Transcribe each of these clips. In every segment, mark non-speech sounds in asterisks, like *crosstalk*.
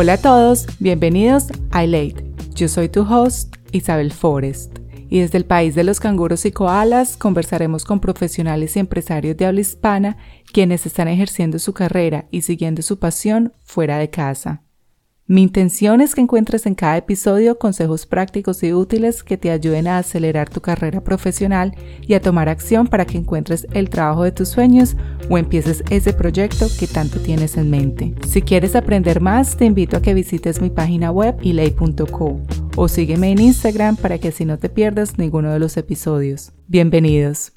Hola a todos, bienvenidos a iLate. Yo soy tu host, Isabel Forrest, y desde el país de los canguros y koalas conversaremos con profesionales y empresarios de habla hispana quienes están ejerciendo su carrera y siguiendo su pasión fuera de casa. Mi intención es que encuentres en cada episodio consejos prácticos y útiles que te ayuden a acelerar tu carrera profesional y a tomar acción para que encuentres el trabajo de tus sueños o empieces ese proyecto que tanto tienes en mente. Si quieres aprender más, te invito a que visites mi página web ilay.co o sígueme en Instagram para que así no te pierdas ninguno de los episodios. Bienvenidos.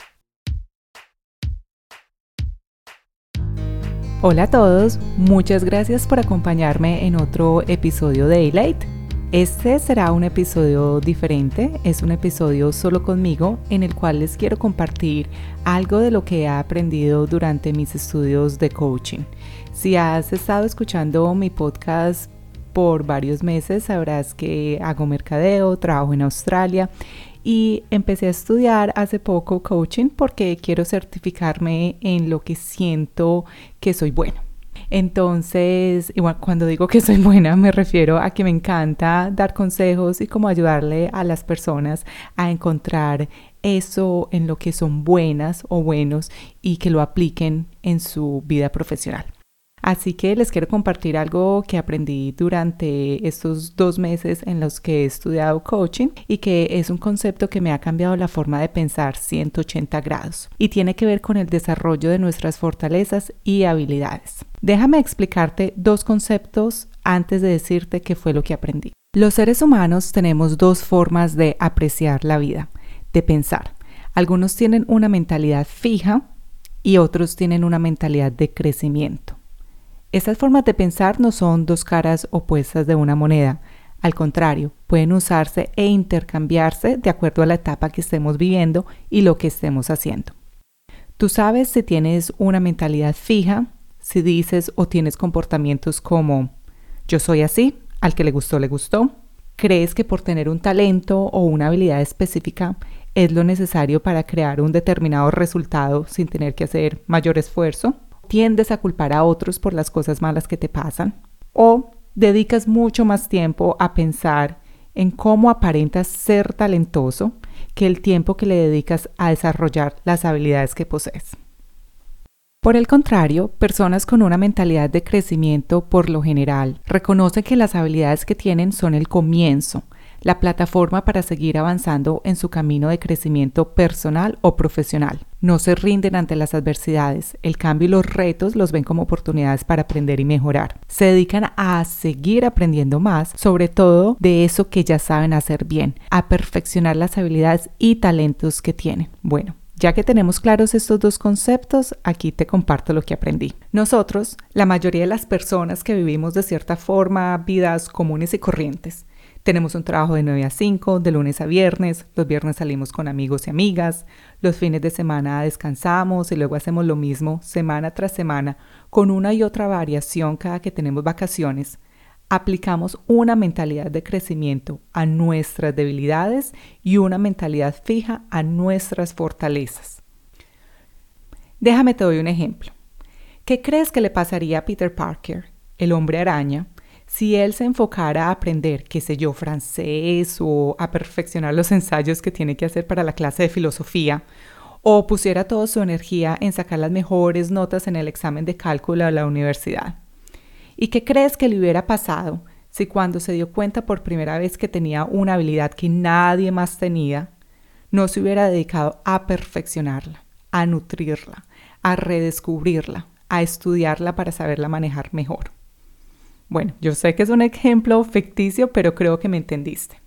Hola a todos, muchas gracias por acompañarme en otro episodio de Daylight. Este será un episodio diferente, es un episodio solo conmigo en el cual les quiero compartir algo de lo que he aprendido durante mis estudios de coaching. Si has estado escuchando mi podcast por varios meses, sabrás que hago mercadeo, trabajo en Australia y empecé a estudiar hace poco coaching porque quiero certificarme en lo que siento que soy bueno. Entonces, igual cuando digo que soy buena, me refiero a que me encanta dar consejos y como ayudarle a las personas a encontrar eso en lo que son buenas o buenos y que lo apliquen en su vida profesional. Así que les quiero compartir algo que aprendí durante estos dos meses en los que he estudiado coaching y que es un concepto que me ha cambiado la forma de pensar 180 grados y tiene que ver con el desarrollo de nuestras fortalezas y habilidades. Déjame explicarte dos conceptos antes de decirte qué fue lo que aprendí. Los seres humanos tenemos dos formas de apreciar la vida, de pensar. Algunos tienen una mentalidad fija y otros tienen una mentalidad de crecimiento. Estas formas de pensar no son dos caras opuestas de una moneda. Al contrario, pueden usarse e intercambiarse de acuerdo a la etapa que estemos viviendo y lo que estemos haciendo. Tú sabes si tienes una mentalidad fija, si dices o tienes comportamientos como yo soy así, al que le gustó, le gustó. ¿Crees que por tener un talento o una habilidad específica es lo necesario para crear un determinado resultado sin tener que hacer mayor esfuerzo? Tiendes a culpar a otros por las cosas malas que te pasan o dedicas mucho más tiempo a pensar en cómo aparentas ser talentoso que el tiempo que le dedicas a desarrollar las habilidades que posees. Por el contrario, personas con una mentalidad de crecimiento por lo general reconocen que las habilidades que tienen son el comienzo, la plataforma para seguir avanzando en su camino de crecimiento personal o profesional. No se rinden ante las adversidades, el cambio y los retos los ven como oportunidades para aprender y mejorar. Se dedican a seguir aprendiendo más, sobre todo de eso que ya saben hacer bien, a perfeccionar las habilidades y talentos que tienen. Bueno, ya que tenemos claros estos dos conceptos, aquí te comparto lo que aprendí. Nosotros, la mayoría de las personas que vivimos de cierta forma vidas comunes y corrientes, tenemos un trabajo de 9 a 5, de lunes a viernes, los viernes salimos con amigos y amigas, los fines de semana descansamos y luego hacemos lo mismo semana tras semana con una y otra variación cada que tenemos vacaciones. Aplicamos una mentalidad de crecimiento a nuestras debilidades y una mentalidad fija a nuestras fortalezas. Déjame te doy un ejemplo. ¿Qué crees que le pasaría a Peter Parker, el hombre araña, si él se enfocara a aprender, qué sé yo, francés o a perfeccionar los ensayos que tiene que hacer para la clase de filosofía, o pusiera toda su energía en sacar las mejores notas en el examen de cálculo de la universidad. ¿Y qué crees que le hubiera pasado si cuando se dio cuenta por primera vez que tenía una habilidad que nadie más tenía, no se hubiera dedicado a perfeccionarla, a nutrirla, a redescubrirla, a estudiarla para saberla manejar mejor? Bueno, yo sé que es un ejemplo ficticio, pero creo que me entendiste.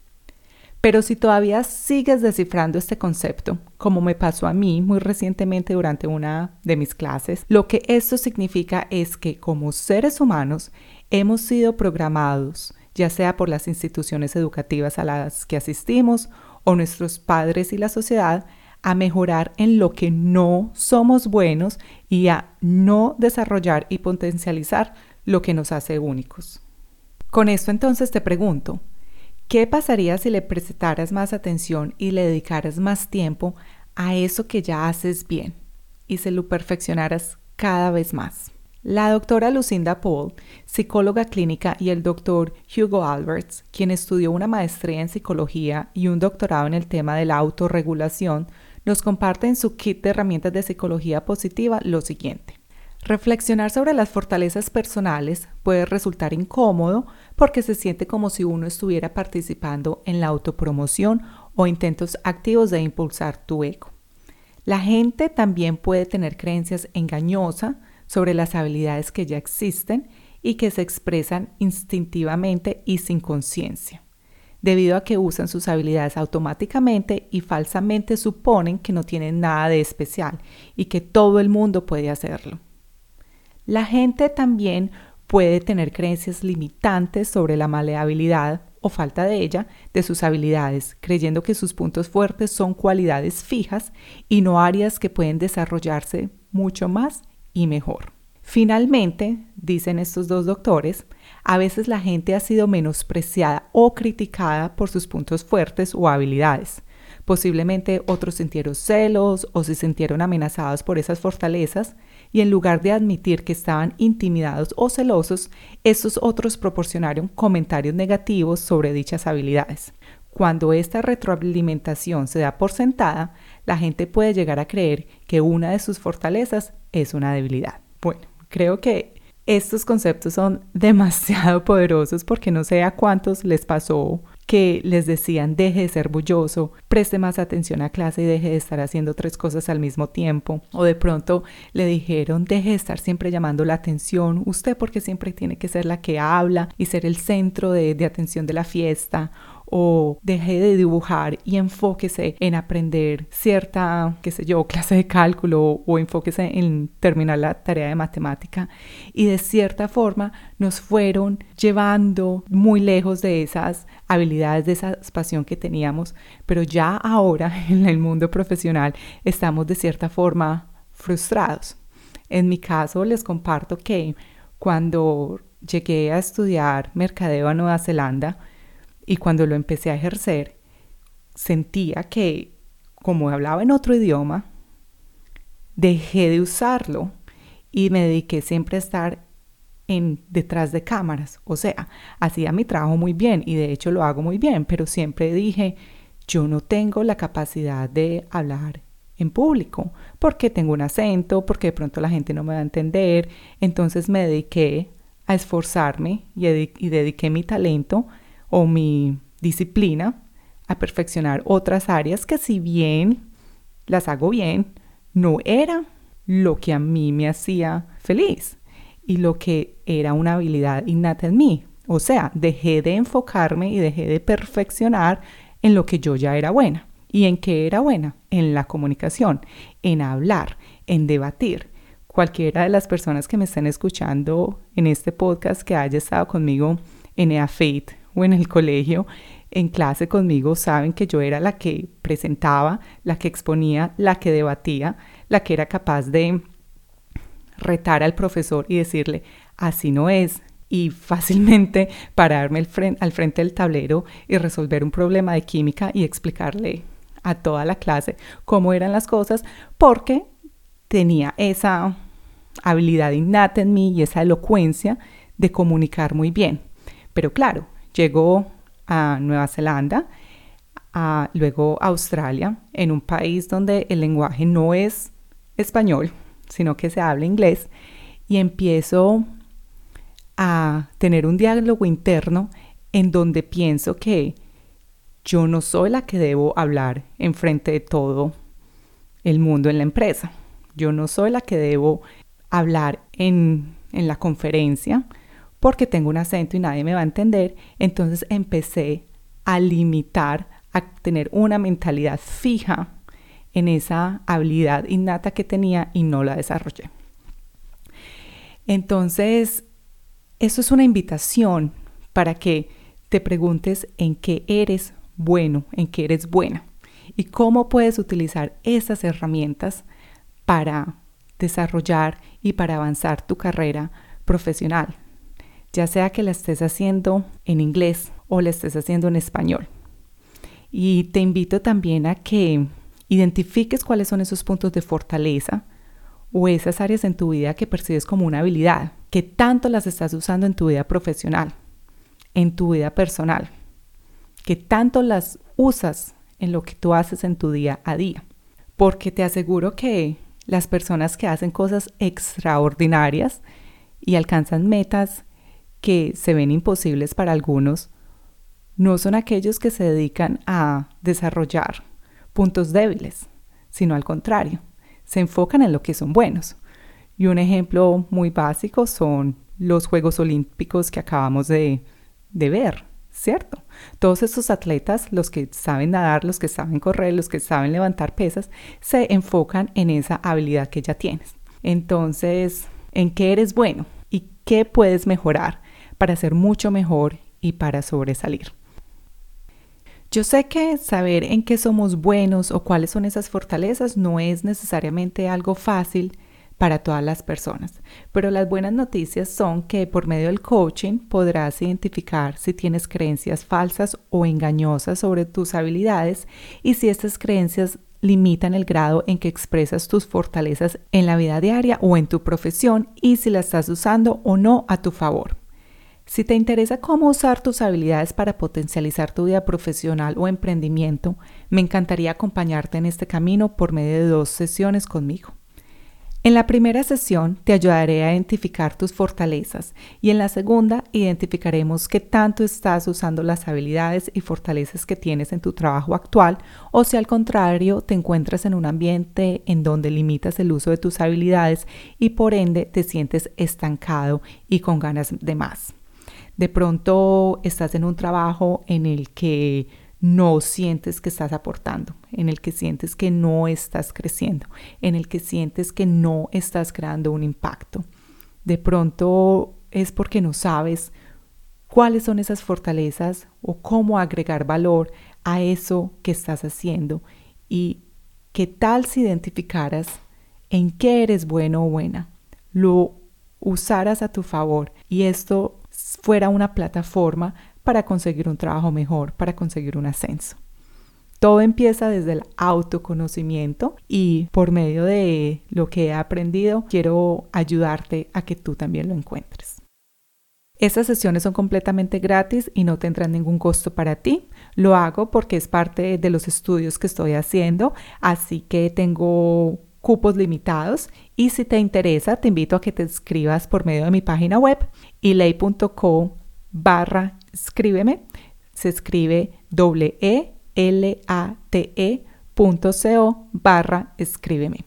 Pero si todavía sigues descifrando este concepto, como me pasó a mí muy recientemente durante una de mis clases, lo que esto significa es que como seres humanos hemos sido programados, ya sea por las instituciones educativas a las que asistimos o nuestros padres y la sociedad, a mejorar en lo que no somos buenos y a no desarrollar y potencializar lo que nos hace únicos. Con esto entonces te pregunto, ¿qué pasaría si le prestaras más atención y le dedicaras más tiempo a eso que ya haces bien y se lo perfeccionaras cada vez más? La doctora Lucinda Paul, psicóloga clínica, y el doctor Hugo Alberts, quien estudió una maestría en psicología y un doctorado en el tema de la autorregulación, nos comparten su kit de herramientas de psicología positiva lo siguiente. Reflexionar sobre las fortalezas personales puede resultar incómodo porque se siente como si uno estuviera participando en la autopromoción o intentos activos de impulsar tu ego. La gente también puede tener creencias engañosas sobre las habilidades que ya existen y que se expresan instintivamente y sin conciencia, debido a que usan sus habilidades automáticamente y falsamente suponen que no tienen nada de especial y que todo el mundo puede hacerlo. La gente también puede tener creencias limitantes sobre la maleabilidad o falta de ella de sus habilidades, creyendo que sus puntos fuertes son cualidades fijas y no áreas que pueden desarrollarse mucho más y mejor. Finalmente, dicen estos dos doctores, a veces la gente ha sido menospreciada o criticada por sus puntos fuertes o habilidades. Posiblemente otros sintieron celos o se sintieron amenazados por esas fortalezas y en lugar de admitir que estaban intimidados o celosos, estos otros proporcionaron comentarios negativos sobre dichas habilidades. Cuando esta retroalimentación se da por sentada, la gente puede llegar a creer que una de sus fortalezas es una debilidad. Bueno, creo que estos conceptos son demasiado *laughs* poderosos porque no sé a cuántos les pasó que les decían deje de ser bulloso, preste más atención a clase y deje de estar haciendo tres cosas al mismo tiempo. O de pronto le dijeron deje de estar siempre llamando la atención, usted porque siempre tiene que ser la que habla y ser el centro de, de atención de la fiesta o deje de dibujar y enfóquese en aprender cierta, qué sé yo, clase de cálculo o enfóquese en terminar la tarea de matemática. Y de cierta forma nos fueron llevando muy lejos de esas habilidades, de esa pasión que teníamos, pero ya ahora *laughs* en el mundo profesional estamos de cierta forma frustrados. En mi caso les comparto que cuando llegué a estudiar mercadeo a Nueva Zelanda, y cuando lo empecé a ejercer, sentía que, como hablaba en otro idioma, dejé de usarlo y me dediqué siempre a estar en detrás de cámaras. O sea, hacía mi trabajo muy bien y de hecho lo hago muy bien, pero siempre dije, yo no tengo la capacidad de hablar en público porque tengo un acento, porque de pronto la gente no me va a entender. Entonces me dediqué a esforzarme y, y dediqué mi talento o mi disciplina a perfeccionar otras áreas que si bien las hago bien, no era lo que a mí me hacía feliz y lo que era una habilidad innata en mí. O sea, dejé de enfocarme y dejé de perfeccionar en lo que yo ya era buena. ¿Y en qué era buena? En la comunicación, en hablar, en debatir. Cualquiera de las personas que me estén escuchando en este podcast que haya estado conmigo en EAFAIT o en el colegio, en clase conmigo, saben que yo era la que presentaba, la que exponía, la que debatía, la que era capaz de retar al profesor y decirle, así no es, y fácilmente *laughs* pararme al frente, al frente del tablero y resolver un problema de química y explicarle a toda la clase cómo eran las cosas, porque tenía esa habilidad innata en mí y esa elocuencia de comunicar muy bien. Pero claro, llegó a Nueva Zelanda, a, luego a Australia, en un país donde el lenguaje no es español, sino que se habla inglés, y empiezo a tener un diálogo interno en donde pienso que yo no soy la que debo hablar en frente de todo el mundo en la empresa. Yo no soy la que debo hablar en, en la conferencia porque tengo un acento y nadie me va a entender, entonces empecé a limitar, a tener una mentalidad fija en esa habilidad innata que tenía y no la desarrollé. Entonces, eso es una invitación para que te preguntes en qué eres bueno, en qué eres buena y cómo puedes utilizar esas herramientas para desarrollar y para avanzar tu carrera profesional ya sea que la estés haciendo en inglés o la estés haciendo en español. Y te invito también a que identifiques cuáles son esos puntos de fortaleza o esas áreas en tu vida que percibes como una habilidad, que tanto las estás usando en tu vida profesional, en tu vida personal, que tanto las usas en lo que tú haces en tu día a día. Porque te aseguro que las personas que hacen cosas extraordinarias y alcanzan metas que se ven imposibles para algunos, no son aquellos que se dedican a desarrollar puntos débiles, sino al contrario, se enfocan en lo que son buenos. Y un ejemplo muy básico son los Juegos Olímpicos que acabamos de, ver, ¿cierto? Todos esos atletas, los que saben nadar, los que saben correr, los que saben levantar pesas, se enfocan en esa habilidad que ya tienes. Entonces, ¿en qué eres bueno? ¿Y qué puedes mejorar para ser mucho mejor y para sobresalir? Yo sé que saber en qué somos buenos o cuáles son esas fortalezas no es necesariamente algo fácil para todas las personas, pero las buenas noticias son que por medio del coaching podrás identificar si tienes creencias falsas o engañosas sobre tus habilidades y si estas creencias limitan el grado en que expresas tus fortalezas en la vida diaria o en tu profesión y si las estás usando o no a tu favor. Si te interesa cómo usar tus habilidades para potencializar tu vida profesional o emprendimiento, me encantaría acompañarte en este camino por medio de dos sesiones conmigo. En la primera sesión te ayudaré a identificar tus fortalezas y en la segunda identificaremos qué tanto estás usando las habilidades y fortalezas que tienes en tu trabajo actual o si al contrario te encuentras en un ambiente en donde limitas el uso de tus habilidades y por ende te sientes estancado y con ganas de más. De pronto estás en un trabajo en el que no sientes que estás aportando, en el que sientes que no estás creciendo, en el que sientes que no estás creando un impacto. De pronto es porque no sabes cuáles son esas fortalezas o cómo agregar valor a eso que estás haciendo y qué tal si identificaras en qué eres bueno o buena, lo usaras a tu favor y esto fuera una plataforma para conseguir un trabajo mejor, para conseguir un ascenso. Todo empieza desde el autoconocimiento y por medio de lo que he aprendido quiero ayudarte a que tú también lo encuentres. Estas sesiones son completamente gratis y no tendrán ningún costo para ti. Lo hago porque es parte de los estudios que estoy haciendo, así que tengo cupos limitados y si te interesa te invito a que te inscribas por medio de mi página web ilay.co barra escríbeme. Se escribe doble e l a t e barra escríbeme.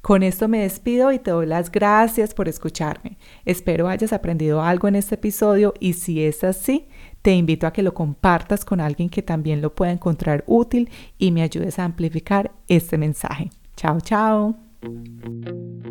Con esto me despido y te doy las gracias por escucharme. Espero hayas aprendido algo en este episodio y si es así, te invito a que lo compartas con alguien que también lo pueda encontrar útil y me ayudes a amplificar este mensaje. Chao, chao. Thank you.